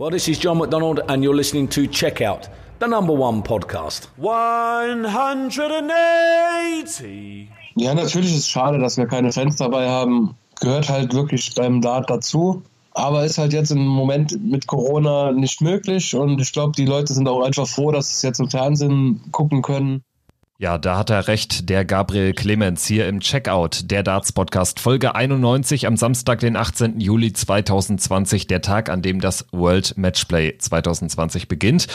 Well, this is John McDonald, and you're listening to Checkout, the number one podcast. 180. Ja, natürlich ist es schade, dass wir keine Fans dabei haben. Gehört halt wirklich beim Dart dazu. Aber ist halt jetzt im Moment mit Corona nicht möglich. Und ich glaube, die Leute sind auch einfach froh, dass sie es jetzt im Fernsehen gucken können. Ja, da hat er recht, der Gabriel Clemens hier im Checkout, der Darts Podcast, Folge 91 am Samstag, den 18. Juli 2020, der Tag, an dem das World Matchplay 2020 beginnt.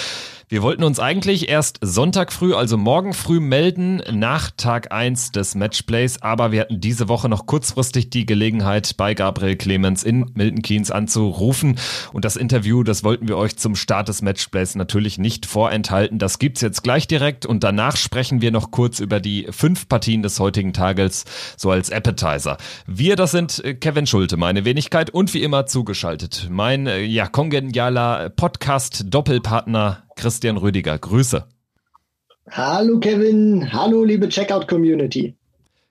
Wir wollten uns eigentlich erst Sonntag früh, also morgen früh melden, nach Tag 1 des Matchplays, aber wir hatten diese Woche noch kurzfristig die Gelegenheit, bei Gabriel Clemens in Milton Keynes anzurufen. Und das Interview, das wollten wir euch zum Start des Matchplays natürlich nicht vorenthalten. Das gibt's jetzt gleich direkt und danach sprechen wir noch kurz über die fünf Partien des heutigen Tages, so als Appetizer. Wir, das sind Kevin Schulte, meine Wenigkeit und wie immer zugeschaltet. Mein, äh, ja, kongenialer Podcast-Doppelpartner Christian Rüdiger. Grüße. Hallo Kevin, hallo liebe Checkout-Community.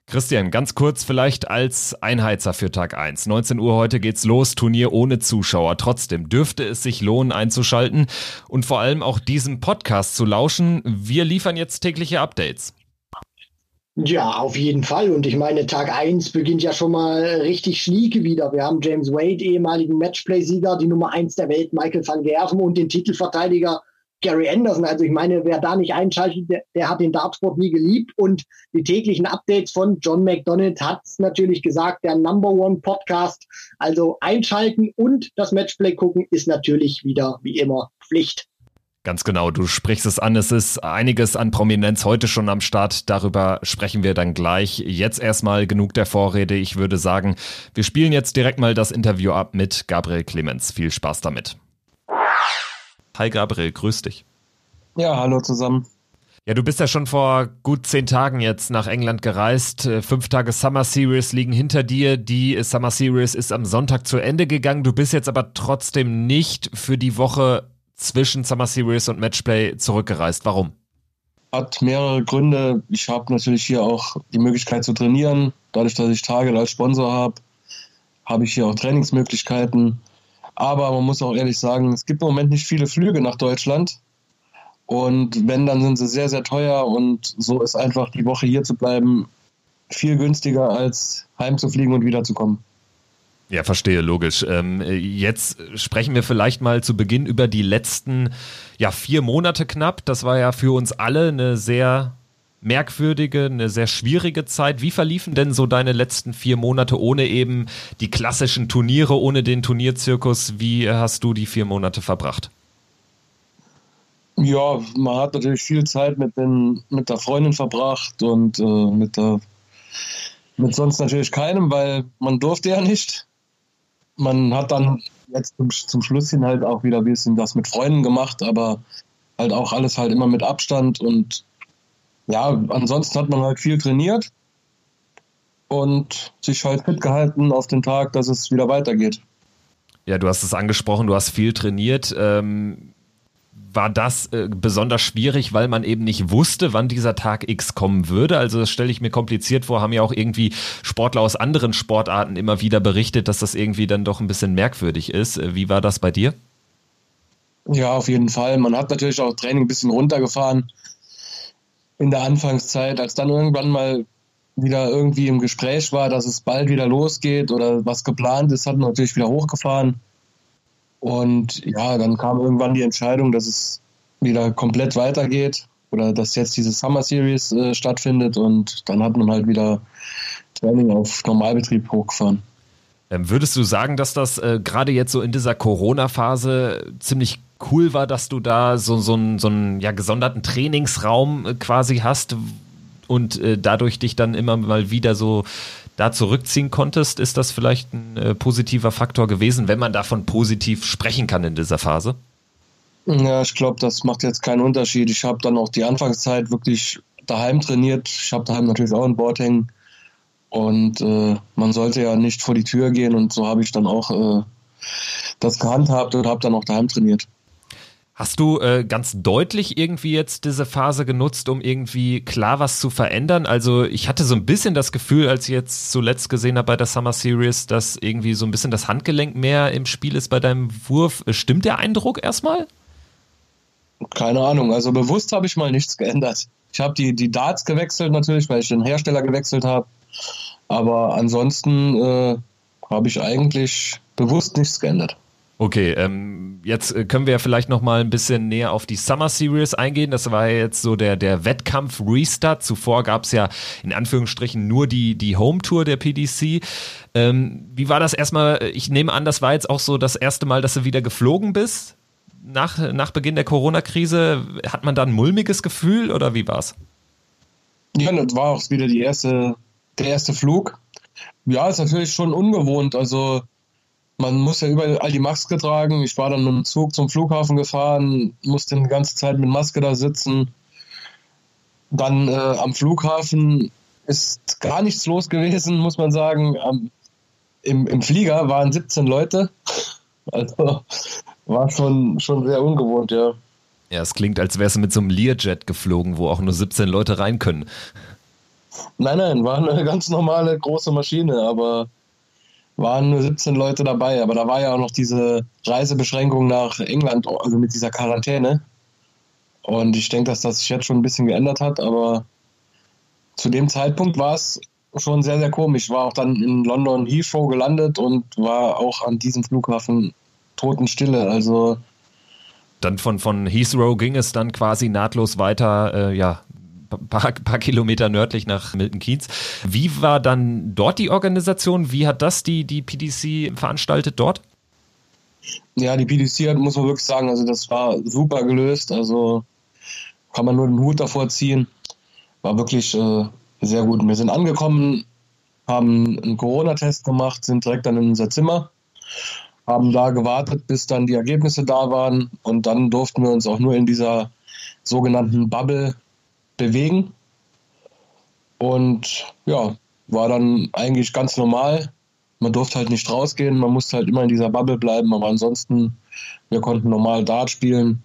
Christian, ganz kurz vielleicht als Einheizer für Tag 1. 19 Uhr heute geht's los, Turnier ohne Zuschauer. Trotzdem dürfte es sich lohnen einzuschalten und vor allem auch diesem Podcast zu lauschen. Wir liefern jetzt tägliche Updates. Ja, auf jeden Fall. Und ich meine, Tag 1 beginnt ja schon mal richtig schnieke wieder. Wir haben James Wade, ehemaligen Matchplay-Sieger, die Nummer 1 der Welt, Michael van Gerven und den Titelverteidiger Gary Anderson. Also ich meine, wer da nicht einschaltet, der, der hat den Dartsport nie geliebt. Und die täglichen Updates von John McDonald hat es natürlich gesagt, der Number One Podcast. Also einschalten und das Matchplay gucken ist natürlich wieder wie immer Pflicht. Ganz genau, du sprichst es an. Es ist einiges an Prominenz heute schon am Start. Darüber sprechen wir dann gleich. Jetzt erstmal genug der Vorrede. Ich würde sagen, wir spielen jetzt direkt mal das Interview ab mit Gabriel Clemens. Viel Spaß damit. Hi Gabriel, grüß dich. Ja, hallo zusammen. Ja, du bist ja schon vor gut zehn Tagen jetzt nach England gereist. Äh, fünf Tage Summer Series liegen hinter dir. Die Summer Series ist am Sonntag zu Ende gegangen. Du bist jetzt aber trotzdem nicht für die Woche zwischen Summer Series und Matchplay zurückgereist. Warum? Hat mehrere Gründe. Ich habe natürlich hier auch die Möglichkeit zu trainieren. Dadurch, dass ich Target als Sponsor habe, habe ich hier auch Trainingsmöglichkeiten. Aber man muss auch ehrlich sagen, es gibt im Moment nicht viele Flüge nach Deutschland. Und wenn, dann sind sie sehr, sehr teuer. Und so ist einfach die Woche hier zu bleiben viel günstiger, als heimzufliegen und wiederzukommen. Ja, verstehe, logisch. Ähm, jetzt sprechen wir vielleicht mal zu Beginn über die letzten ja, vier Monate knapp. Das war ja für uns alle eine sehr merkwürdige, eine sehr schwierige Zeit. Wie verliefen denn so deine letzten vier Monate ohne eben die klassischen Turniere, ohne den Turnierzirkus? Wie hast du die vier Monate verbracht? Ja, man hat natürlich viel Zeit mit, den, mit der Freundin verbracht und äh, mit, der, mit sonst natürlich keinem, weil man durfte ja nicht. Man hat dann jetzt zum, zum Schluss hin halt auch wieder ein bisschen das mit Freunden gemacht, aber halt auch alles halt immer mit Abstand und ja, ansonsten hat man halt viel trainiert und sich halt fit gehalten auf den Tag, dass es wieder weitergeht. Ja, du hast es angesprochen, du hast viel trainiert. Ähm, war das äh, besonders schwierig, weil man eben nicht wusste, wann dieser Tag X kommen würde? Also das stelle ich mir kompliziert vor, haben ja auch irgendwie Sportler aus anderen Sportarten immer wieder berichtet, dass das irgendwie dann doch ein bisschen merkwürdig ist. Äh, wie war das bei dir? Ja, auf jeden Fall. Man hat natürlich auch Training ein bisschen runtergefahren in der Anfangszeit, als dann irgendwann mal wieder irgendwie im Gespräch war, dass es bald wieder losgeht oder was geplant ist, hat man natürlich wieder hochgefahren. Und ja, dann kam irgendwann die Entscheidung, dass es wieder komplett weitergeht oder dass jetzt diese Summer Series äh, stattfindet und dann hat man halt wieder Training auf Normalbetrieb hochgefahren. Ähm, würdest du sagen, dass das äh, gerade jetzt so in dieser Corona-Phase ziemlich cool war, dass du da so, so einen, so einen ja, gesonderten Trainingsraum äh, quasi hast und äh, dadurch dich dann immer mal wieder so da zurückziehen konntest? Ist das vielleicht ein äh, positiver Faktor gewesen, wenn man davon positiv sprechen kann in dieser Phase? Ja, ich glaube, das macht jetzt keinen Unterschied. Ich habe dann auch die Anfangszeit wirklich daheim trainiert. Ich habe daheim natürlich auch ein Board hängen. Und äh, man sollte ja nicht vor die Tür gehen und so habe ich dann auch äh, das gehandhabt und habe dann auch daheim trainiert. Hast du äh, ganz deutlich irgendwie jetzt diese Phase genutzt, um irgendwie klar was zu verändern? Also ich hatte so ein bisschen das Gefühl, als ich jetzt zuletzt gesehen habe bei der Summer Series, dass irgendwie so ein bisschen das Handgelenk mehr im Spiel ist bei deinem Wurf. Stimmt der Eindruck erstmal? Keine Ahnung. Also bewusst habe ich mal nichts geändert. Ich habe die, die Darts gewechselt natürlich, weil ich den Hersteller gewechselt habe. Aber ansonsten äh, habe ich eigentlich bewusst nichts geändert. Okay, ähm, jetzt äh, können wir vielleicht noch mal ein bisschen näher auf die Summer Series eingehen. Das war jetzt so der, der Wettkampf-Restart. Zuvor gab es ja in Anführungsstrichen nur die, die Home-Tour der PDC. Ähm, wie war das erstmal? Ich nehme an, das war jetzt auch so das erste Mal, dass du wieder geflogen bist nach, nach Beginn der Corona-Krise. Hat man da ein mulmiges Gefühl oder wie war's? Ja, das war auch wieder die erste, der erste Flug. Ja, ist natürlich schon ungewohnt. Also man muss ja überall die Maske tragen. Ich war dann mit dem Zug zum Flughafen gefahren, musste die ganze Zeit mit Maske da sitzen. Dann äh, am Flughafen ist gar nichts los gewesen, muss man sagen. Am, im, Im Flieger waren 17 Leute. Also war schon, schon sehr ungewohnt, ja. Ja, es klingt, als wärst du mit so einem Learjet geflogen, wo auch nur 17 Leute rein können. Nein, nein, war eine ganz normale große Maschine, aber waren nur 17 Leute dabei, aber da war ja auch noch diese Reisebeschränkung nach England, also mit dieser Quarantäne. Und ich denke, dass das sich jetzt schon ein bisschen geändert hat, aber zu dem Zeitpunkt war es schon sehr, sehr komisch. War auch dann in London Heathrow gelandet und war auch an diesem Flughafen Totenstille. Also dann von, von Heathrow ging es dann quasi nahtlos weiter, äh, ja, paar, paar Kilometer nördlich nach Milton Keynes. Wie war dann dort die Organisation? Wie hat das die, die PDC veranstaltet dort? Ja, die PDC muss man wirklich sagen, also das war super gelöst. Also kann man nur den Hut davor ziehen. War wirklich äh, sehr gut. Wir sind angekommen, haben einen Corona-Test gemacht, sind direkt dann in unser Zimmer, haben da gewartet, bis dann die Ergebnisse da waren und dann durften wir uns auch nur in dieser sogenannten Bubble bewegen. Und ja, war dann eigentlich ganz normal. Man durfte halt nicht rausgehen, man musste halt immer in dieser Bubble bleiben, aber ansonsten, wir konnten normal Dart spielen.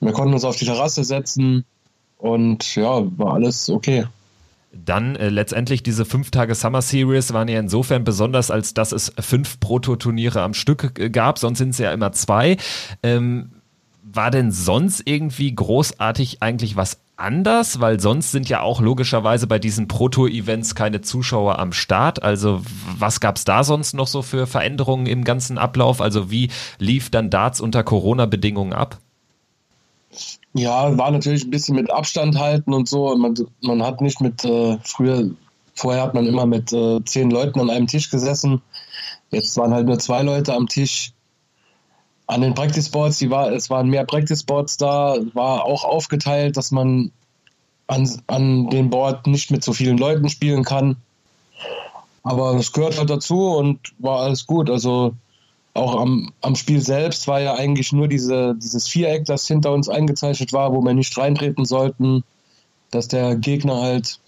Wir konnten uns auf die Terrasse setzen und ja, war alles okay. Dann äh, letztendlich diese fünf Tage Summer Series waren ja insofern besonders, als dass es fünf Prototurniere am Stück äh, gab, sonst sind es ja immer zwei. Ähm, war denn sonst irgendwie großartig eigentlich was anders, weil sonst sind ja auch logischerweise bei diesen Proto-Events keine Zuschauer am Start. Also was gab es da sonst noch so für Veränderungen im ganzen Ablauf? Also wie lief dann Darts unter Corona-Bedingungen ab? Ja, war natürlich ein bisschen mit Abstand halten und so. Man, man hat nicht mit, äh, früher, vorher hat man immer mit äh, zehn Leuten an einem Tisch gesessen. Jetzt waren halt nur zwei Leute am Tisch an den Practice Boards, die war, es waren mehr Practice Boards da, war auch aufgeteilt, dass man an, an dem Board nicht mit so vielen Leuten spielen kann. Aber das gehört halt dazu und war alles gut. Also auch am, am Spiel selbst war ja eigentlich nur diese, dieses Viereck, das hinter uns eingezeichnet war, wo wir nicht reintreten sollten, dass der Gegner halt,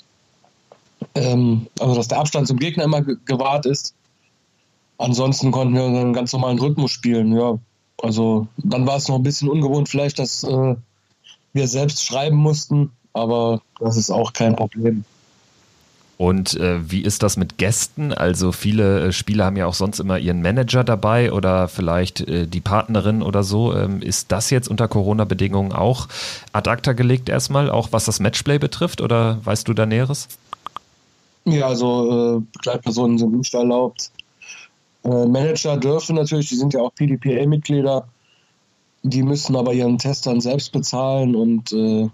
ähm, also dass der Abstand zum Gegner immer gewahrt ist. Ansonsten konnten wir einen ganz normalen Rhythmus spielen, ja. Also dann war es noch ein bisschen ungewohnt vielleicht, dass äh, wir selbst schreiben mussten, aber das ist auch kein Problem. Und äh, wie ist das mit Gästen? Also viele äh, Spieler haben ja auch sonst immer ihren Manager dabei oder vielleicht äh, die Partnerin oder so. Ähm, ist das jetzt unter Corona-Bedingungen auch ad acta gelegt erstmal, auch was das Matchplay betrifft oder weißt du da Näheres? Ja, also äh, Begleitpersonen sind nicht erlaubt. Äh, Manager dürfen natürlich, die sind ja auch PDPA-Mitglieder, die müssen aber ihren Test dann selbst bezahlen und äh,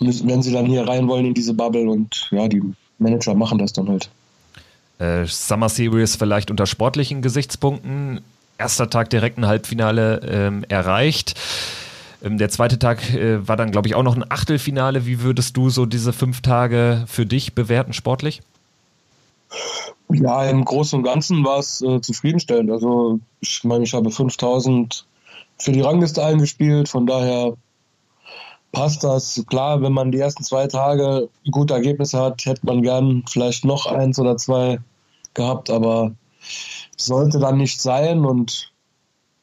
müssen, wenn sie dann hier rein wollen in diese Bubble und ja, die Manager machen das dann halt. Äh, Summer Series vielleicht unter sportlichen Gesichtspunkten. Erster Tag direkt ein Halbfinale ähm, erreicht. Ähm, der zweite Tag äh, war dann, glaube ich, auch noch ein Achtelfinale. Wie würdest du so diese fünf Tage für dich bewerten, sportlich? Ja, im Großen und Ganzen war es äh, zufriedenstellend. Also ich meine, ich habe 5000 für die Rangliste eingespielt, von daher passt das. Klar, wenn man die ersten zwei Tage gute Ergebnisse hat, hätte man gern vielleicht noch eins oder zwei gehabt, aber sollte dann nicht sein und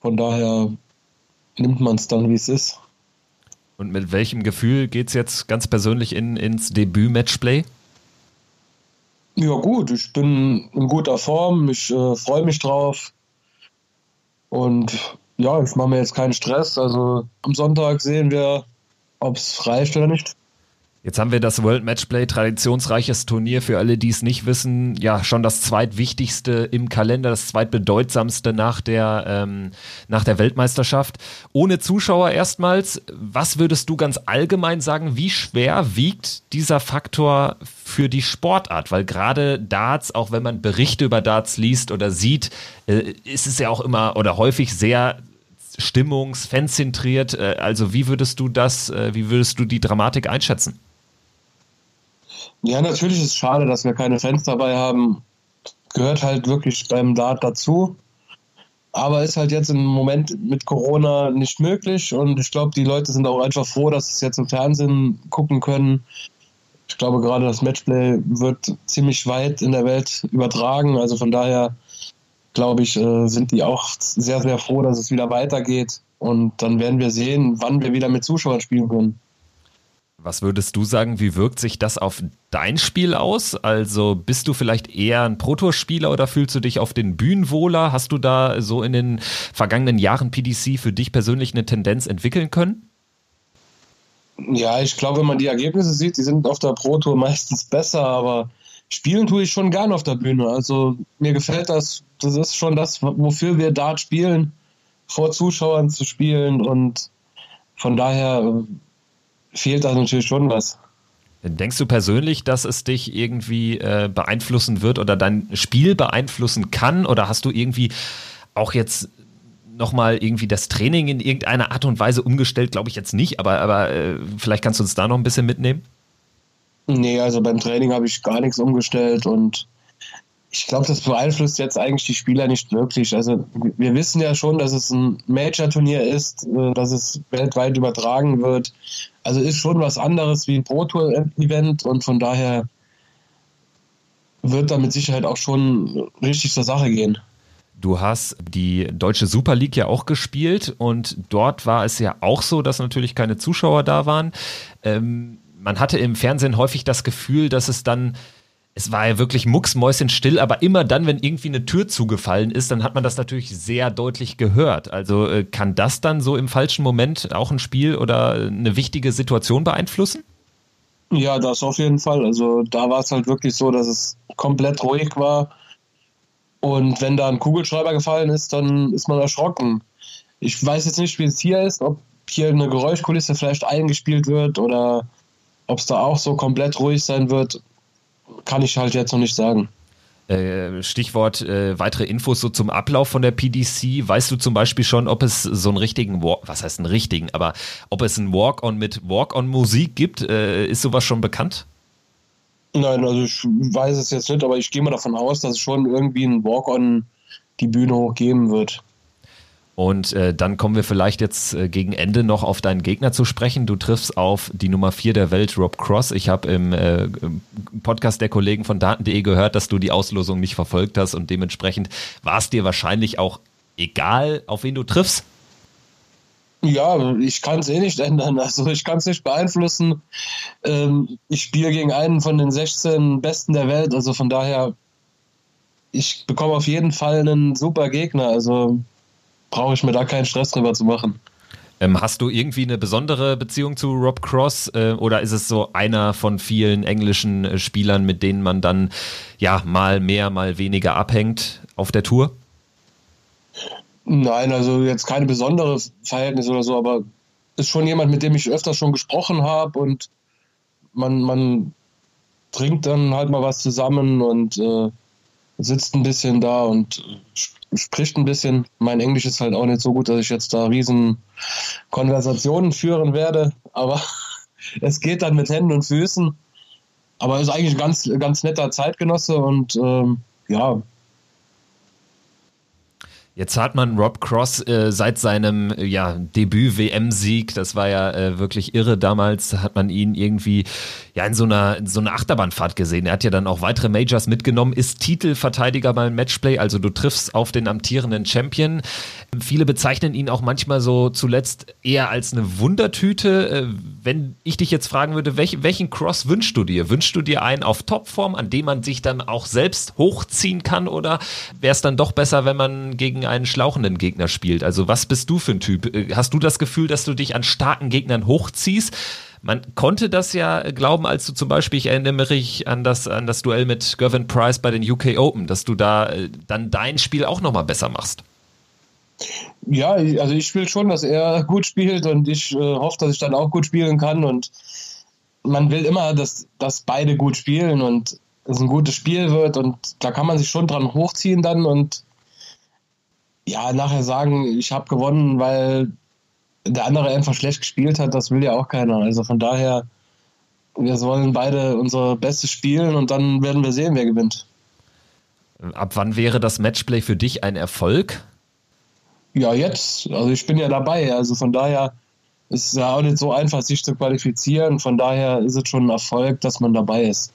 von daher nimmt man es dann, wie es ist. Und mit welchem Gefühl geht es jetzt ganz persönlich in, ins Debüt-Matchplay? Ja gut, ich bin in guter Form, ich äh, freue mich drauf. Und ja, ich mache mir jetzt keinen Stress. Also am Sonntag sehen wir, ob es reicht oder nicht. Jetzt haben wir das World Matchplay, traditionsreiches Turnier für alle, die es nicht wissen. Ja, schon das zweitwichtigste im Kalender, das zweitbedeutsamste nach der, ähm, nach der Weltmeisterschaft. Ohne Zuschauer erstmals. Was würdest du ganz allgemein sagen, wie schwer wiegt dieser Faktor für die Sportart? Weil gerade Darts, auch wenn man Berichte über Darts liest oder sieht, äh, ist es ja auch immer oder häufig sehr stimmungs-, fanzentriert. Äh, also wie würdest du das, äh, wie würdest du die Dramatik einschätzen? Ja, natürlich ist es schade, dass wir keine Fans dabei haben. Gehört halt wirklich beim Dart dazu. Aber ist halt jetzt im Moment mit Corona nicht möglich. Und ich glaube, die Leute sind auch einfach froh, dass sie es jetzt im Fernsehen gucken können. Ich glaube, gerade das Matchplay wird ziemlich weit in der Welt übertragen. Also von daher, glaube ich, äh, sind die auch sehr, sehr froh, dass es wieder weitergeht. Und dann werden wir sehen, wann wir wieder mit Zuschauern spielen können. Was würdest du sagen, wie wirkt sich das auf dein Spiel aus? Also bist du vielleicht eher ein Protospieler oder fühlst du dich auf den Bühnen wohler? Hast du da so in den vergangenen Jahren PDC für dich persönlich eine Tendenz entwickeln können? Ja, ich glaube, wenn man die Ergebnisse sieht, die sind auf der Pro Tour meistens besser, aber spielen tue ich schon gern auf der Bühne. Also mir gefällt das, das ist schon das, wofür wir Dart spielen, vor Zuschauern zu spielen und von daher fehlt da natürlich schon was. Denkst du persönlich, dass es dich irgendwie äh, beeinflussen wird oder dein Spiel beeinflussen kann? Oder hast du irgendwie auch jetzt nochmal irgendwie das Training in irgendeiner Art und Weise umgestellt? Glaube ich jetzt nicht, aber, aber äh, vielleicht kannst du uns da noch ein bisschen mitnehmen? Nee, also beim Training habe ich gar nichts umgestellt und ich glaube, das beeinflusst jetzt eigentlich die Spieler nicht wirklich. Also wir wissen ja schon, dass es ein Major-Turnier ist, äh, dass es weltweit übertragen wird. Also ist schon was anderes wie ein Pro Tour-Event und von daher wird da mit Sicherheit auch schon richtig zur Sache gehen. Du hast die deutsche Super League ja auch gespielt und dort war es ja auch so, dass natürlich keine Zuschauer da waren. Ähm, man hatte im Fernsehen häufig das Gefühl, dass es dann es war ja wirklich mucksmäuschenstill, aber immer dann, wenn irgendwie eine Tür zugefallen ist, dann hat man das natürlich sehr deutlich gehört. Also äh, kann das dann so im falschen Moment auch ein Spiel oder eine wichtige Situation beeinflussen? Ja, das auf jeden Fall. Also da war es halt wirklich so, dass es komplett ruhig war. Und wenn da ein Kugelschreiber gefallen ist, dann ist man erschrocken. Ich weiß jetzt nicht, wie es hier ist, ob hier eine Geräuschkulisse vielleicht eingespielt wird oder ob es da auch so komplett ruhig sein wird kann ich halt jetzt noch nicht sagen. Äh, Stichwort äh, weitere Infos so zum Ablauf von der PDC. Weißt du zum Beispiel schon, ob es so einen richtigen, Walk, was heißt einen richtigen, aber ob es einen Walk-on mit Walk-on-Musik gibt? Äh, ist sowas schon bekannt? Nein, also ich weiß es jetzt nicht, aber ich gehe mal davon aus, dass es schon irgendwie ein Walk-on die Bühne hoch geben wird. Und äh, dann kommen wir vielleicht jetzt äh, gegen Ende noch auf deinen Gegner zu sprechen. Du triffst auf die Nummer 4 der Welt, Rob Cross. Ich habe im äh, Podcast der Kollegen von Daten.de gehört, dass du die Auslosung nicht verfolgt hast und dementsprechend war es dir wahrscheinlich auch egal, auf wen du triffst. Ja, ich kann es eh nicht ändern. Also ich kann es nicht beeinflussen. Ähm, ich spiele gegen einen von den 16 Besten der Welt. Also von daher, ich bekomme auf jeden Fall einen super Gegner. Also brauche ich mir da keinen Stress drüber zu machen. Ähm, hast du irgendwie eine besondere Beziehung zu Rob Cross äh, oder ist es so einer von vielen englischen äh, Spielern, mit denen man dann ja mal mehr, mal weniger abhängt auf der Tour? Nein, also jetzt keine besondere Verhältnis oder so, aber ist schon jemand, mit dem ich öfters schon gesprochen habe und man, man trinkt dann halt mal was zusammen und äh, sitzt ein bisschen da und spricht ein bisschen. Mein Englisch ist halt auch nicht so gut, dass ich jetzt da riesen Konversationen führen werde, aber es geht dann mit Händen und Füßen. Aber ist eigentlich ein ganz, ganz netter Zeitgenosse und ähm, ja, Jetzt hat man Rob Cross äh, seit seinem ja, Debüt-WM-Sieg, das war ja äh, wirklich irre damals, hat man ihn irgendwie ja in so einer in so einer Achterbahnfahrt gesehen. Er hat ja dann auch weitere Majors mitgenommen, ist Titelverteidiger beim Matchplay, also du triffst auf den amtierenden Champion. Viele bezeichnen ihn auch manchmal so zuletzt eher als eine Wundertüte. Äh, wenn ich dich jetzt fragen würde, welch, welchen Cross wünschst du dir? Wünschst du dir einen auf Topform, an dem man sich dann auch selbst hochziehen kann? Oder wäre es dann doch besser, wenn man gegen einen schlauchenden Gegner spielt? Also was bist du für ein Typ? Äh, hast du das Gefühl, dass du dich an starken Gegnern hochziehst? Man konnte das ja glauben, als du zum Beispiel, ich erinnere mich an das, an das Duell mit Gervin Price bei den UK Open, dass du da äh, dann dein Spiel auch nochmal besser machst. Ja, also ich will schon, dass er gut spielt und ich äh, hoffe, dass ich dann auch gut spielen kann und man will immer, dass, dass beide gut spielen und es ein gutes Spiel wird und da kann man sich schon dran hochziehen dann und ja, nachher sagen, ich habe gewonnen, weil der andere einfach schlecht gespielt hat, das will ja auch keiner. Also von daher, wir sollen beide unser Bestes spielen und dann werden wir sehen, wer gewinnt. Ab wann wäre das Matchplay für dich ein Erfolg? Ja, jetzt. Also ich bin ja dabei. Also von daher ist es ja auch nicht so einfach, sich zu qualifizieren. Von daher ist es schon ein Erfolg, dass man dabei ist.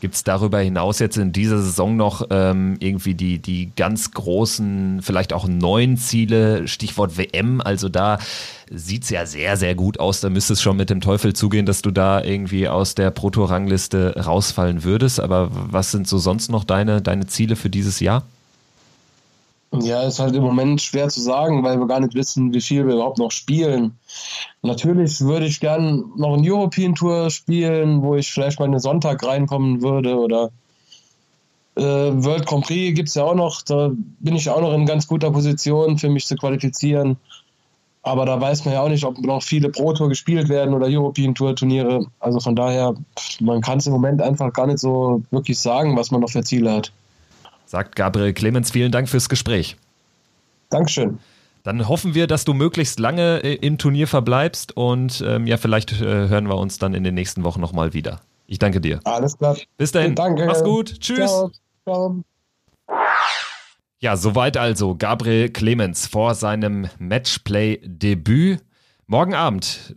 Gibt es darüber hinaus jetzt in dieser Saison noch ähm, irgendwie die, die ganz großen, vielleicht auch neuen Ziele, Stichwort WM? Also da sieht es ja sehr, sehr gut aus. Da müsste es schon mit dem Teufel zugehen, dass du da irgendwie aus der Proto-Rangliste rausfallen würdest. Aber was sind so sonst noch deine, deine Ziele für dieses Jahr? Ja, ist halt im Moment schwer zu sagen, weil wir gar nicht wissen, wie viel wir überhaupt noch spielen. Natürlich würde ich gern noch ein European Tour spielen, wo ich vielleicht mal einen Sonntag reinkommen würde oder äh, World Grand Prix gibt es ja auch noch. Da bin ich auch noch in ganz guter Position für mich zu qualifizieren. Aber da weiß man ja auch nicht, ob noch viele Pro Tour gespielt werden oder European Tour Turniere. Also von daher, man kann es im Moment einfach gar nicht so wirklich sagen, was man noch für Ziele hat. Sagt Gabriel Clemens, vielen Dank fürs Gespräch. Dankeschön. Dann hoffen wir, dass du möglichst lange äh, im Turnier verbleibst und ähm, ja, vielleicht äh, hören wir uns dann in den nächsten Wochen nochmal wieder. Ich danke dir. Alles klar. Bis dahin. Danke. Mach's gut. Tschüss. Ciao. Ciao. Ja, soweit also Gabriel Clemens vor seinem Matchplay-Debüt. Morgen Abend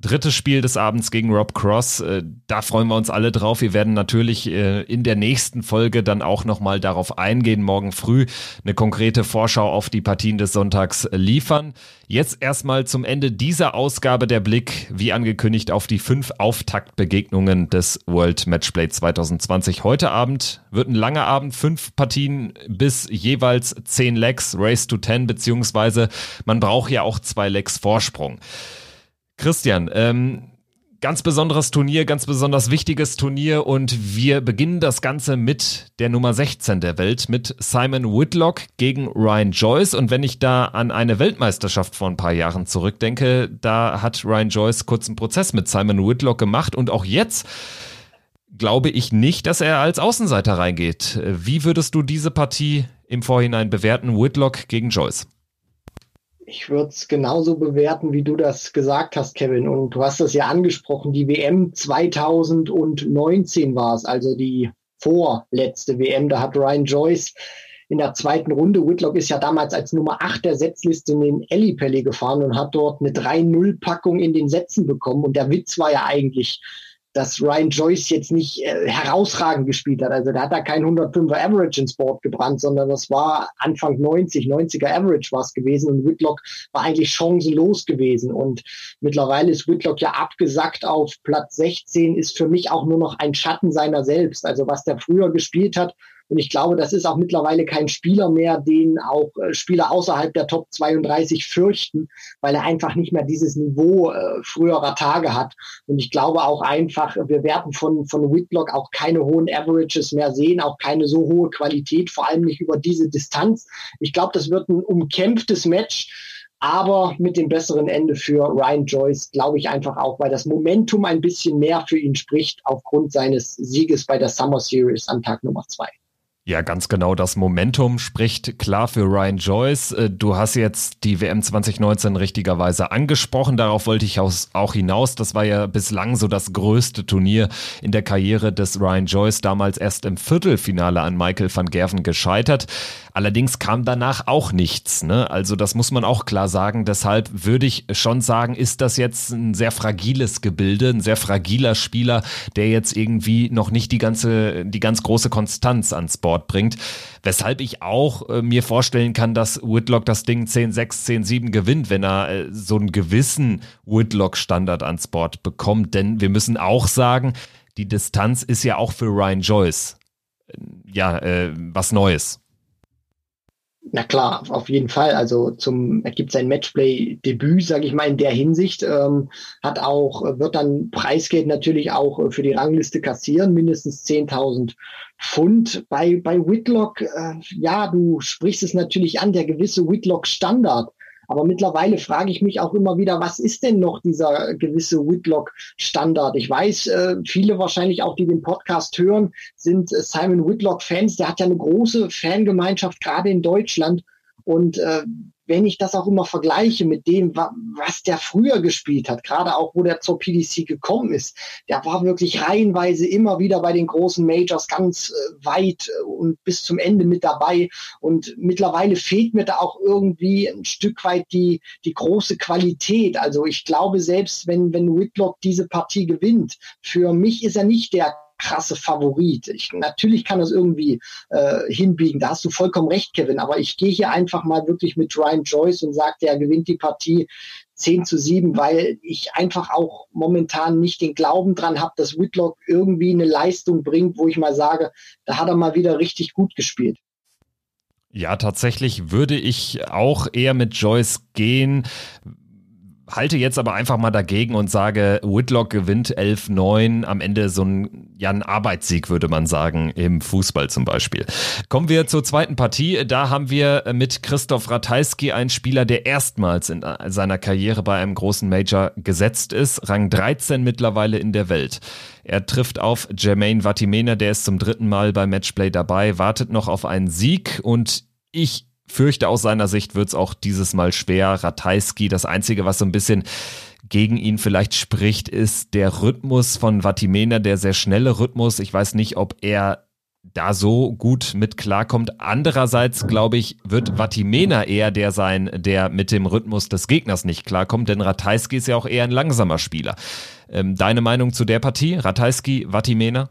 Drittes Spiel des Abends gegen Rob Cross. Äh, da freuen wir uns alle drauf. Wir werden natürlich äh, in der nächsten Folge dann auch nochmal darauf eingehen, morgen früh eine konkrete Vorschau auf die Partien des Sonntags liefern. Jetzt erstmal zum Ende dieser Ausgabe der Blick, wie angekündigt, auf die fünf Auftaktbegegnungen des World Matchplay 2020. Heute Abend wird ein langer Abend, fünf Partien bis jeweils zehn Legs, Race to Ten, beziehungsweise man braucht ja auch zwei Legs Vorsprung. Christian, ähm, ganz besonderes Turnier, ganz besonders wichtiges Turnier und wir beginnen das Ganze mit der Nummer 16 der Welt, mit Simon Whitlock gegen Ryan Joyce. Und wenn ich da an eine Weltmeisterschaft vor ein paar Jahren zurückdenke, da hat Ryan Joyce kurzen Prozess mit Simon Whitlock gemacht und auch jetzt glaube ich nicht, dass er als Außenseiter reingeht. Wie würdest du diese Partie im Vorhinein bewerten, Whitlock gegen Joyce? Ich würde es genauso bewerten, wie du das gesagt hast, Kevin. Und du hast es ja angesprochen, die WM 2019 war es, also die vorletzte WM. Da hat Ryan Joyce in der zweiten Runde, Whitlock ist ja damals als Nummer 8 der Setzliste in den Ellipelli gefahren und hat dort eine 3-0-Packung in den Sätzen bekommen. Und der Witz war ja eigentlich, dass Ryan Joyce jetzt nicht äh, herausragend gespielt hat. Also der hat da kein 105er Average ins Board gebrannt, sondern das war Anfang 90, 90er Average war es gewesen und Whitlock war eigentlich chancenlos gewesen. Und mittlerweile ist Whitlock ja abgesackt auf Platz 16, ist für mich auch nur noch ein Schatten seiner selbst. Also was der früher gespielt hat, und ich glaube, das ist auch mittlerweile kein Spieler mehr, den auch äh, Spieler außerhalb der Top 32 fürchten, weil er einfach nicht mehr dieses Niveau äh, früherer Tage hat. Und ich glaube auch einfach, wir werden von, von Whitlock auch keine hohen Averages mehr sehen, auch keine so hohe Qualität, vor allem nicht über diese Distanz. Ich glaube, das wird ein umkämpftes Match. Aber mit dem besseren Ende für Ryan Joyce glaube ich einfach auch, weil das Momentum ein bisschen mehr für ihn spricht aufgrund seines Sieges bei der Summer Series am Tag Nummer zwei. Ja, ganz genau. Das Momentum spricht klar für Ryan Joyce. Äh, du hast jetzt die WM 2019 richtigerweise angesprochen. Darauf wollte ich auch hinaus. Das war ja bislang so das größte Turnier in der Karriere des Ryan Joyce. Damals erst im Viertelfinale an Michael van Gerven gescheitert. Allerdings kam danach auch nichts. Ne? Also das muss man auch klar sagen. Deshalb würde ich schon sagen, ist das jetzt ein sehr fragiles Gebilde, ein sehr fragiler Spieler, der jetzt irgendwie noch nicht die ganze, die ganz große Konstanz ans Board Sport bringt. Weshalb ich auch äh, mir vorstellen kann, dass Whitlock das Ding 10-6, 10-7 gewinnt, wenn er äh, so einen gewissen Whitlock-Standard ans Board bekommt. Denn wir müssen auch sagen, die Distanz ist ja auch für Ryan Joyce äh, ja äh, was Neues. Na klar, auf jeden Fall. Also zum er gibt sein Matchplay-Debüt, sage ich mal, in der Hinsicht. Ähm, hat auch, wird dann Preisgeld natürlich auch für die Rangliste kassieren, mindestens 10.000 Pfund. Bei, bei Whitlock, äh, ja, du sprichst es natürlich an, der gewisse Whitlock-Standard aber mittlerweile frage ich mich auch immer wieder, was ist denn noch dieser gewisse Whitlock-Standard? Ich weiß, äh, viele wahrscheinlich auch, die den Podcast hören, sind äh, Simon Whitlock-Fans. Der hat ja eine große Fangemeinschaft, gerade in Deutschland. Und äh, wenn ich das auch immer vergleiche mit dem, was der früher gespielt hat, gerade auch wo der zur PDC gekommen ist, der war wirklich reihenweise immer wieder bei den großen Majors ganz äh, weit äh, und bis zum Ende mit dabei. Und mittlerweile fehlt mir da auch irgendwie ein Stück weit die, die große Qualität. Also ich glaube, selbst wenn, wenn Whitlock diese Partie gewinnt, für mich ist er nicht der krasse Favorit. Ich, natürlich kann das irgendwie äh, hinbiegen, da hast du vollkommen recht, Kevin, aber ich gehe hier einfach mal wirklich mit Ryan Joyce und sage, der gewinnt die Partie 10 zu 7, weil ich einfach auch momentan nicht den Glauben dran habe, dass Whitlock irgendwie eine Leistung bringt, wo ich mal sage, da hat er mal wieder richtig gut gespielt. Ja, tatsächlich würde ich auch eher mit Joyce gehen halte jetzt aber einfach mal dagegen und sage, Whitlock gewinnt 11-9, am Ende so ein, ja, ein Arbeitssieg, würde man sagen, im Fußball zum Beispiel. Kommen wir zur zweiten Partie. Da haben wir mit Christoph Ratajski einen Spieler, der erstmals in seiner Karriere bei einem großen Major gesetzt ist, Rang 13 mittlerweile in der Welt. Er trifft auf Jermaine Vatimena, der ist zum dritten Mal beim Matchplay dabei, wartet noch auf einen Sieg und ich fürchte, aus seiner Sicht wird es auch dieses Mal schwer. Ratajski, das Einzige, was so ein bisschen gegen ihn vielleicht spricht, ist der Rhythmus von Vatimena, der sehr schnelle Rhythmus. Ich weiß nicht, ob er da so gut mit klarkommt. Andererseits, glaube ich, wird Vatimena eher der sein, der mit dem Rhythmus des Gegners nicht klarkommt, denn Ratajski ist ja auch eher ein langsamer Spieler. Ähm, deine Meinung zu der Partie? Ratajski, Vatimena?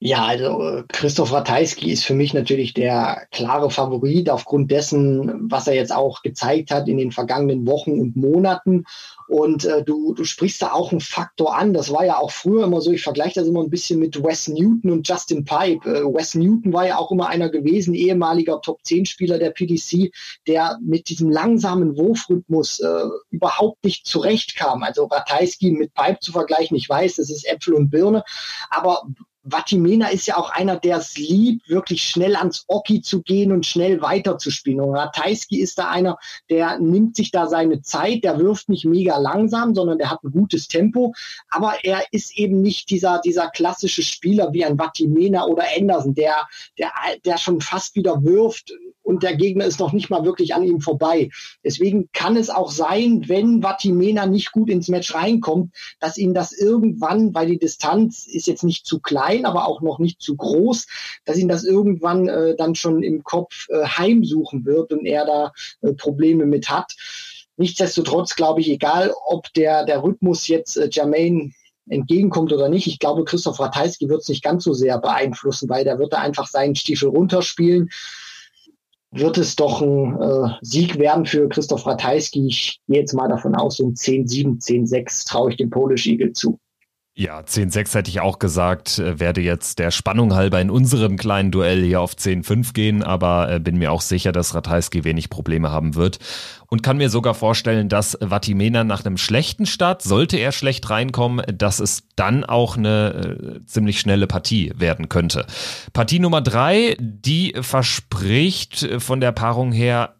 Ja, also Christoph Ratajski ist für mich natürlich der klare Favorit aufgrund dessen, was er jetzt auch gezeigt hat in den vergangenen Wochen und Monaten. Und äh, du, du sprichst da auch einen Faktor an. Das war ja auch früher immer so, ich vergleiche das immer ein bisschen mit Wes Newton und Justin Pipe. Äh, Wes Newton war ja auch immer einer gewesen, ehemaliger Top-10-Spieler der PDC, der mit diesem langsamen Wurfrhythmus äh, überhaupt nicht zurechtkam. Also Ratajski mit Pipe zu vergleichen, ich weiß, das ist Äpfel und Birne, aber Vatimena ist ja auch einer, der es liebt, wirklich schnell ans Oki zu gehen und schnell weiterzuspielen. Und Ratajski ist da einer, der nimmt sich da seine Zeit, der wirft nicht mega langsam, sondern der hat ein gutes Tempo. Aber er ist eben nicht dieser, dieser klassische Spieler wie ein Vatimena oder Anderson, der, der, der schon fast wieder wirft, und der Gegner ist noch nicht mal wirklich an ihm vorbei. Deswegen kann es auch sein, wenn Vatimena nicht gut ins Match reinkommt, dass ihn das irgendwann, weil die Distanz ist jetzt nicht zu klein, aber auch noch nicht zu groß, dass ihn das irgendwann äh, dann schon im Kopf äh, heimsuchen wird und er da äh, Probleme mit hat. Nichtsdestotrotz glaube ich, egal ob der, der Rhythmus jetzt äh, Jermaine entgegenkommt oder nicht. Ich glaube, Christoph Ratajski wird es nicht ganz so sehr beeinflussen, weil der wird da einfach seinen Stiefel runterspielen wird es doch ein äh, Sieg werden für Christoph Ratajski. Ich gehe jetzt mal davon aus, ein 10-7, 10-6 traue ich dem Polish Eagle zu. Ja, 10-6 hätte ich auch gesagt, äh, werde jetzt der Spannung halber in unserem kleinen Duell hier auf 10-5 gehen, aber äh, bin mir auch sicher, dass Ratajski wenig Probleme haben wird und kann mir sogar vorstellen, dass Vatimena nach einem schlechten Start, sollte er schlecht reinkommen, dass es dann auch eine äh, ziemlich schnelle Partie werden könnte. Partie Nummer drei, die verspricht von der Paarung her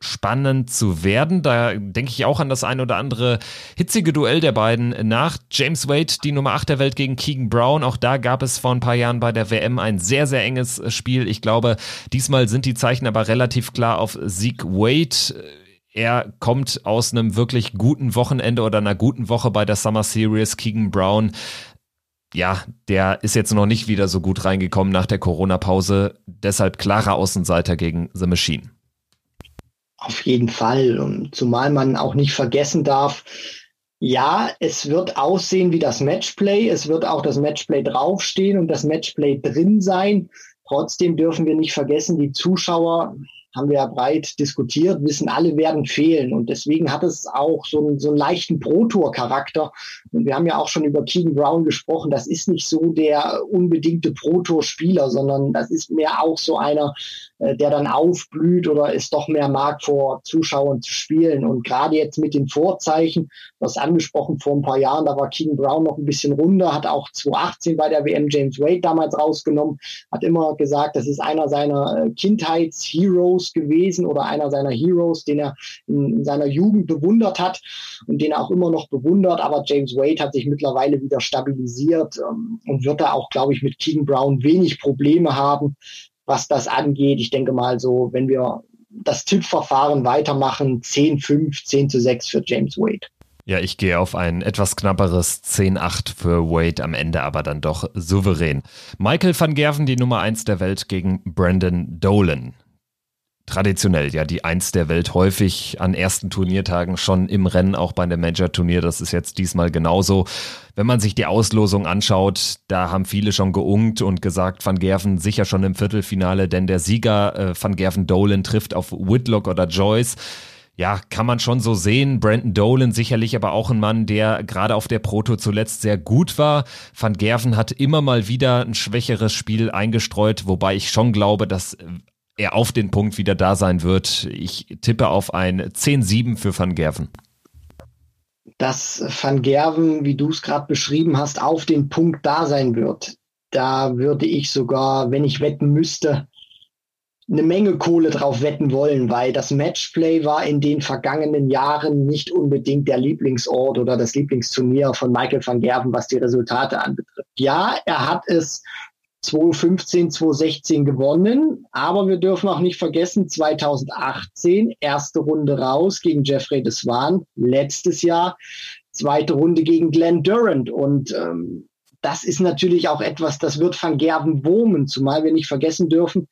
spannend zu werden. Da denke ich auch an das ein oder andere hitzige Duell der beiden nach James Wade, die Nummer 8 der Welt gegen Keegan Brown. Auch da gab es vor ein paar Jahren bei der WM ein sehr, sehr enges Spiel. Ich glaube, diesmal sind die Zeichen aber relativ klar auf Sieg Wade. Er kommt aus einem wirklich guten Wochenende oder einer guten Woche bei der Summer Series. Keegan Brown ja, der ist jetzt noch nicht wieder so gut reingekommen nach der Corona-Pause. Deshalb klarer Außenseiter gegen The Machine. Auf jeden Fall. Und zumal man auch nicht vergessen darf, ja, es wird aussehen wie das Matchplay. Es wird auch das Matchplay draufstehen und das Matchplay drin sein. Trotzdem dürfen wir nicht vergessen, die Zuschauer haben wir ja breit diskutiert, wissen alle werden fehlen. Und deswegen hat es auch so einen, so einen leichten Pro-Tour-Charakter. Und wir haben ja auch schon über Keegan Brown gesprochen. Das ist nicht so der unbedingte Pro-Tour-Spieler, sondern das ist mehr auch so einer, der dann aufblüht oder es doch mehr mag, vor Zuschauern zu spielen. Und gerade jetzt mit den Vorzeichen, was angesprochen vor ein paar Jahren, da war Keegan Brown noch ein bisschen runter, hat auch 2018 bei der WM James Wade damals rausgenommen, hat immer gesagt, das ist einer seiner äh, Kindheitsheroes Heroes gewesen oder einer seiner Heroes, den er in, in seiner Jugend bewundert hat und den er auch immer noch bewundert. Aber James Wade hat sich mittlerweile wieder stabilisiert ähm, und wird da auch, glaube ich, mit Keegan Brown wenig Probleme haben, was das angeht. Ich denke mal so, wenn wir das Tippverfahren weitermachen, 10-5, 10 zu 6 für James Wade. Ja, ich gehe auf ein etwas knapperes 10-8 für Wade am Ende, aber dann doch souverän. Michael van Gerven, die Nummer 1 der Welt gegen Brandon Dolan traditionell ja die Eins der Welt häufig an ersten Turniertagen schon im Rennen, auch bei einem Major-Turnier. Das ist jetzt diesmal genauso. Wenn man sich die Auslosung anschaut, da haben viele schon geungt und gesagt, Van Gerven sicher schon im Viertelfinale, denn der Sieger äh, Van Gerven Dolan trifft auf Whitlock oder Joyce. Ja, kann man schon so sehen. Brandon Dolan sicherlich aber auch ein Mann, der gerade auf der Proto zuletzt sehr gut war. Van Gerven hat immer mal wieder ein schwächeres Spiel eingestreut, wobei ich schon glaube, dass er auf den Punkt wieder da sein wird. Ich tippe auf ein 10-7 für Van Gerven. Dass Van Gerven, wie du es gerade beschrieben hast, auf den Punkt da sein wird, da würde ich sogar, wenn ich wetten müsste, eine Menge Kohle drauf wetten wollen, weil das Matchplay war in den vergangenen Jahren nicht unbedingt der Lieblingsort oder das Lieblingsturnier von Michael van Gerven, was die Resultate anbetrifft. Ja, er hat es 2015, 2016 gewonnen. Aber wir dürfen auch nicht vergessen, 2018 erste Runde raus gegen Jeffrey de Swan. Letztes Jahr zweite Runde gegen Glenn Durant. Und ähm, das ist natürlich auch etwas, das wird Van Gerben wurmen, zumal wir nicht vergessen dürfen,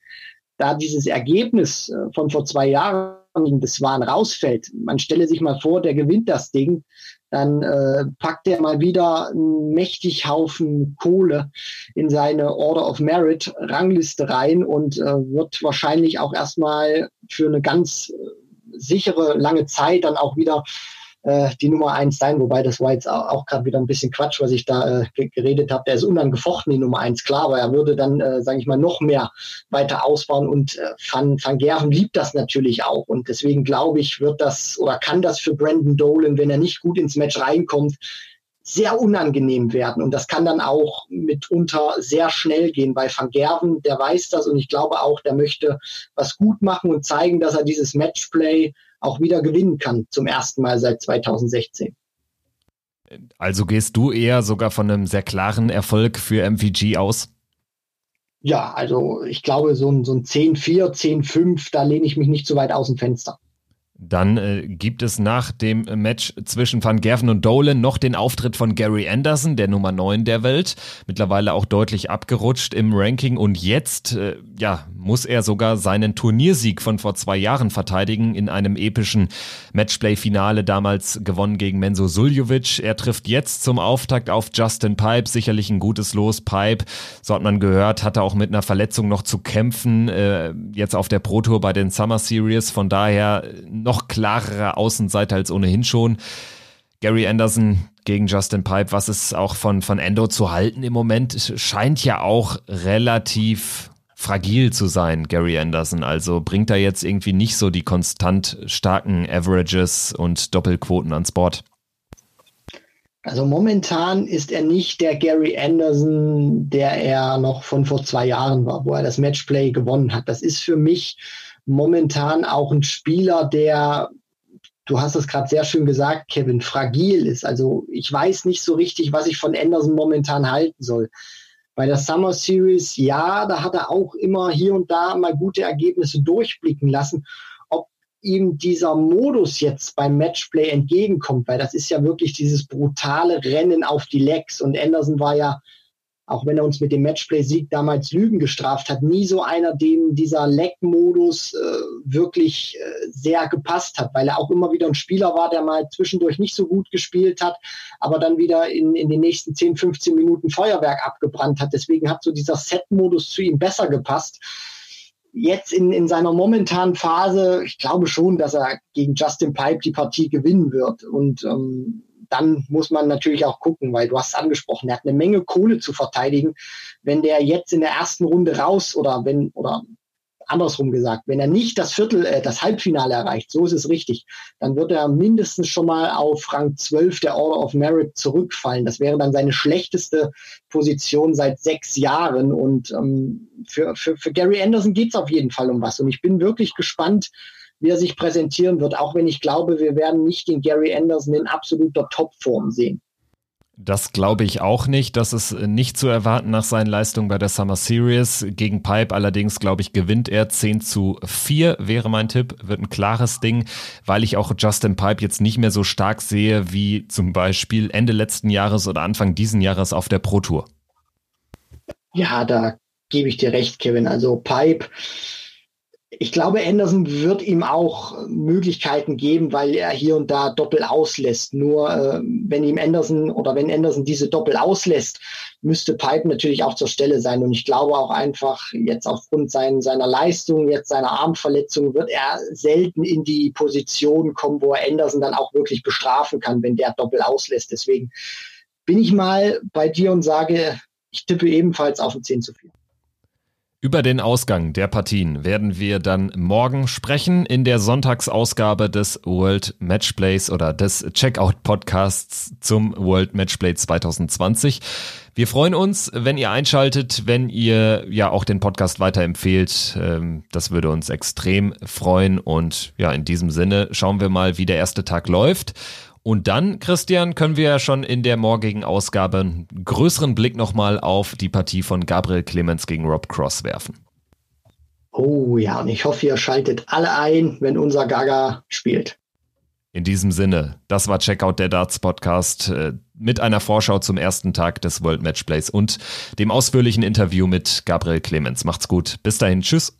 da dieses Ergebnis äh, von vor zwei Jahren gegen de Swan rausfällt. Man stelle sich mal vor, der gewinnt das Ding dann äh, packt er mal wieder einen mächtig Haufen Kohle in seine Order of Merit Rangliste rein und äh, wird wahrscheinlich auch erstmal für eine ganz äh, sichere lange Zeit dann auch wieder äh, die Nummer eins sein, wobei das war jetzt auch, gerade wieder ein bisschen Quatsch, was ich da äh, geredet habe. Der ist unangefochten die Nummer eins, klar, aber er würde dann, äh, sage ich mal, noch mehr weiter ausbauen und äh, Van, Van Gerven liebt das natürlich auch und deswegen glaube ich, wird das oder kann das für Brandon Dolan, wenn er nicht gut ins Match reinkommt, sehr unangenehm werden. Und das kann dann auch mitunter sehr schnell gehen. Bei Van Gerven, der weiß das und ich glaube auch, der möchte was gut machen und zeigen, dass er dieses Matchplay auch wieder gewinnen kann zum ersten Mal seit 2016. Also gehst du eher sogar von einem sehr klaren Erfolg für MVG aus? Ja, also ich glaube, so ein, so ein 10-4, 10-5, da lehne ich mich nicht so weit aus dem Fenster. Dann äh, gibt es nach dem Match zwischen Van Gerven und Dolan noch den Auftritt von Gary Anderson, der Nummer 9 der Welt, mittlerweile auch deutlich abgerutscht im Ranking und jetzt äh, ja, muss er sogar seinen Turniersieg von vor zwei Jahren verteidigen in einem epischen Matchplay-Finale damals gewonnen gegen Menzo Suljovic. Er trifft jetzt zum Auftakt auf Justin Pipe, sicherlich ein gutes Los. Pipe, so hat man gehört, hatte auch mit einer Verletzung noch zu kämpfen, äh, jetzt auf der Pro Tour bei den Summer Series, von daher noch klarerer Außenseiter als ohnehin schon. Gary Anderson gegen Justin Pipe, was ist auch von, von Endo zu halten im Moment? Scheint ja auch relativ fragil zu sein, Gary Anderson. Also bringt er jetzt irgendwie nicht so die konstant starken Averages und Doppelquoten ans Board. Also momentan ist er nicht der Gary Anderson, der er noch von vor zwei Jahren war, wo er das Matchplay gewonnen hat. Das ist für mich momentan auch ein Spieler, der, du hast es gerade sehr schön gesagt, Kevin, fragil ist. Also ich weiß nicht so richtig, was ich von Anderson momentan halten soll. Bei der Summer Series, ja, da hat er auch immer hier und da mal gute Ergebnisse durchblicken lassen. Ihm dieser Modus jetzt beim Matchplay entgegenkommt, weil das ist ja wirklich dieses brutale Rennen auf die Legs und Anderson war ja auch wenn er uns mit dem Matchplay-Sieg damals Lügen gestraft hat, nie so einer, dem dieser Leck-Modus äh, wirklich äh, sehr gepasst hat, weil er auch immer wieder ein Spieler war, der mal zwischendurch nicht so gut gespielt hat, aber dann wieder in, in den nächsten 10, 15 Minuten Feuerwerk abgebrannt hat. Deswegen hat so dieser Set-Modus zu ihm besser gepasst jetzt in, in seiner momentanen Phase, ich glaube schon, dass er gegen Justin Pipe die Partie gewinnen wird. Und ähm, dann muss man natürlich auch gucken, weil du hast es angesprochen, er hat eine Menge Kohle zu verteidigen. Wenn der jetzt in der ersten Runde raus oder wenn oder andersrum gesagt, wenn er nicht das Viertel, äh, das Halbfinale erreicht, so ist es richtig, dann wird er mindestens schon mal auf Rang 12 der Order of Merit zurückfallen. Das wäre dann seine schlechteste Position seit sechs Jahren. Und ähm, für, für, für Gary Anderson geht es auf jeden Fall um was. Und ich bin wirklich gespannt, wie er sich präsentieren wird, auch wenn ich glaube, wir werden nicht den Gary Anderson in absoluter Topform sehen. Das glaube ich auch nicht. Das ist nicht zu erwarten nach seinen Leistungen bei der Summer Series. Gegen Pipe allerdings, glaube ich, gewinnt er 10 zu 4, wäre mein Tipp. Wird ein klares Ding, weil ich auch Justin Pipe jetzt nicht mehr so stark sehe wie zum Beispiel Ende letzten Jahres oder Anfang diesen Jahres auf der Pro Tour. Ja, da gebe ich dir recht, Kevin. Also Pipe ich glaube, Anderson wird ihm auch Möglichkeiten geben, weil er hier und da Doppel auslässt. Nur äh, wenn ihm Anderson oder wenn Anderson diese Doppel auslässt, müsste Pipe natürlich auch zur Stelle sein. Und ich glaube auch einfach, jetzt aufgrund sein, seiner Leistung, jetzt seiner Armverletzung, wird er selten in die Position kommen, wo er Anderson dann auch wirklich bestrafen kann, wenn der Doppel auslässt. Deswegen bin ich mal bei dir und sage, ich tippe ebenfalls auf ein 10 zu 4. Über den Ausgang der Partien werden wir dann morgen sprechen in der Sonntagsausgabe des World Matchplays oder des Checkout Podcasts zum World Matchplay 2020. Wir freuen uns, wenn ihr einschaltet, wenn ihr ja auch den Podcast weiterempfehlt. Ähm, das würde uns extrem freuen und ja, in diesem Sinne schauen wir mal, wie der erste Tag läuft. Und dann, Christian, können wir ja schon in der morgigen Ausgabe einen größeren Blick nochmal auf die Partie von Gabriel Clemens gegen Rob Cross werfen. Oh ja, und ich hoffe, ihr schaltet alle ein, wenn unser Gaga spielt. In diesem Sinne, das war Checkout der Darts Podcast äh, mit einer Vorschau zum ersten Tag des World Matchplays und dem ausführlichen Interview mit Gabriel Clemens. Macht's gut. Bis dahin. Tschüss.